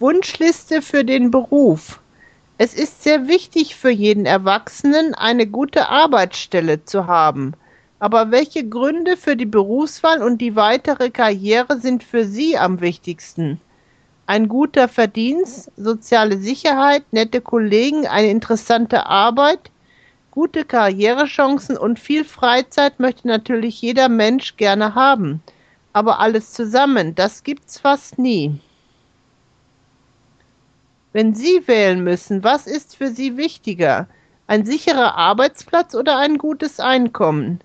Wunschliste für den Beruf. Es ist sehr wichtig für jeden Erwachsenen, eine gute Arbeitsstelle zu haben. Aber welche Gründe für die Berufswahl und die weitere Karriere sind für Sie am wichtigsten? Ein guter Verdienst, soziale Sicherheit, nette Kollegen, eine interessante Arbeit, gute Karrierechancen und viel Freizeit möchte natürlich jeder Mensch gerne haben. Aber alles zusammen, das gibt's fast nie. Wenn Sie wählen müssen, was ist für Sie wichtiger? Ein sicherer Arbeitsplatz oder ein gutes Einkommen?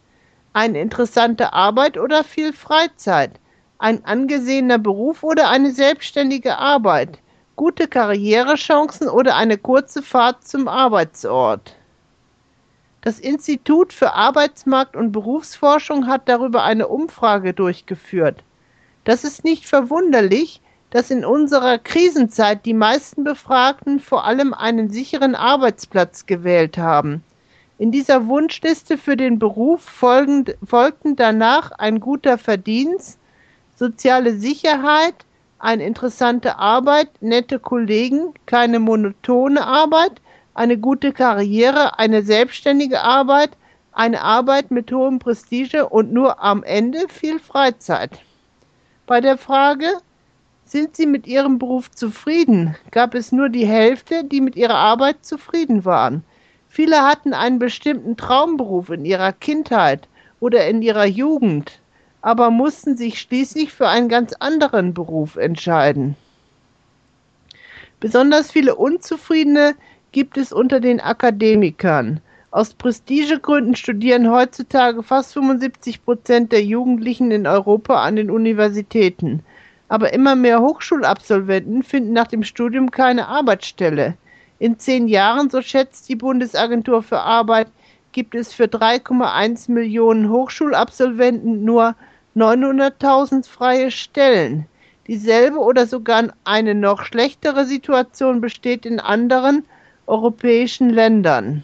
Eine interessante Arbeit oder viel Freizeit? Ein angesehener Beruf oder eine selbstständige Arbeit? Gute Karrierechancen oder eine kurze Fahrt zum Arbeitsort? Das Institut für Arbeitsmarkt und Berufsforschung hat darüber eine Umfrage durchgeführt. Das ist nicht verwunderlich, dass in unserer Krisenzeit die meisten Befragten vor allem einen sicheren Arbeitsplatz gewählt haben. In dieser Wunschliste für den Beruf folgend, folgten danach ein guter Verdienst, soziale Sicherheit, eine interessante Arbeit, nette Kollegen, keine monotone Arbeit, eine gute Karriere, eine selbstständige Arbeit, eine Arbeit mit hohem Prestige und nur am Ende viel Freizeit. Bei der Frage, sind Sie mit Ihrem Beruf zufrieden, gab es nur die Hälfte, die mit ihrer Arbeit zufrieden waren. Viele hatten einen bestimmten Traumberuf in ihrer Kindheit oder in ihrer Jugend, aber mussten sich schließlich für einen ganz anderen Beruf entscheiden. Besonders viele Unzufriedene gibt es unter den Akademikern. Aus Prestigegründen studieren heutzutage fast 75 Prozent der Jugendlichen in Europa an den Universitäten. Aber immer mehr Hochschulabsolventen finden nach dem Studium keine Arbeitsstelle. In zehn Jahren, so schätzt die Bundesagentur für Arbeit, gibt es für 3,1 Millionen Hochschulabsolventen nur 900.000 freie Stellen. Dieselbe oder sogar eine noch schlechtere Situation besteht in anderen europäischen Ländern.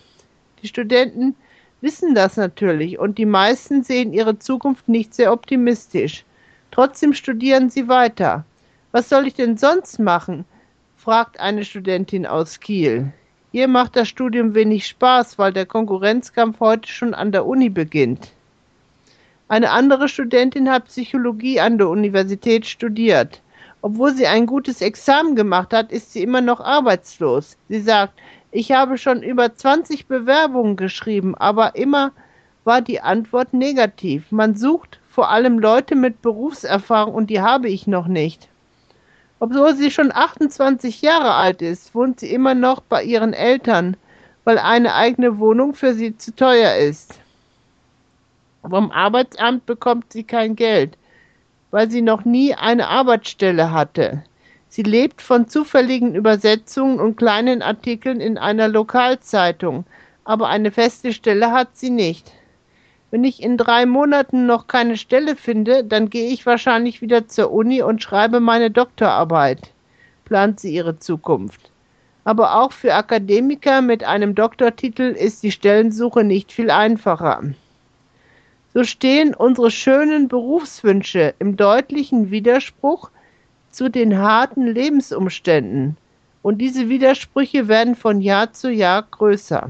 Die Studenten wissen das natürlich und die meisten sehen ihre Zukunft nicht sehr optimistisch. Trotzdem studieren sie weiter. Was soll ich denn sonst machen? fragt eine Studentin aus Kiel. Ihr macht das Studium wenig Spaß, weil der Konkurrenzkampf heute schon an der Uni beginnt. Eine andere Studentin hat Psychologie an der Universität studiert. Obwohl sie ein gutes Examen gemacht hat, ist sie immer noch arbeitslos. Sie sagt, ich habe schon über 20 Bewerbungen geschrieben, aber immer war die Antwort negativ. Man sucht vor allem Leute mit Berufserfahrung und die habe ich noch nicht. Obwohl sie schon 28 Jahre alt ist, wohnt sie immer noch bei ihren Eltern, weil eine eigene Wohnung für sie zu teuer ist. Vom Arbeitsamt bekommt sie kein Geld, weil sie noch nie eine Arbeitsstelle hatte. Sie lebt von zufälligen Übersetzungen und kleinen Artikeln in einer Lokalzeitung, aber eine feste Stelle hat sie nicht. Wenn ich in drei Monaten noch keine Stelle finde, dann gehe ich wahrscheinlich wieder zur Uni und schreibe meine Doktorarbeit, plant sie ihre Zukunft. Aber auch für Akademiker mit einem Doktortitel ist die Stellensuche nicht viel einfacher. So stehen unsere schönen Berufswünsche im deutlichen Widerspruch zu den harten Lebensumständen. Und diese Widersprüche werden von Jahr zu Jahr größer.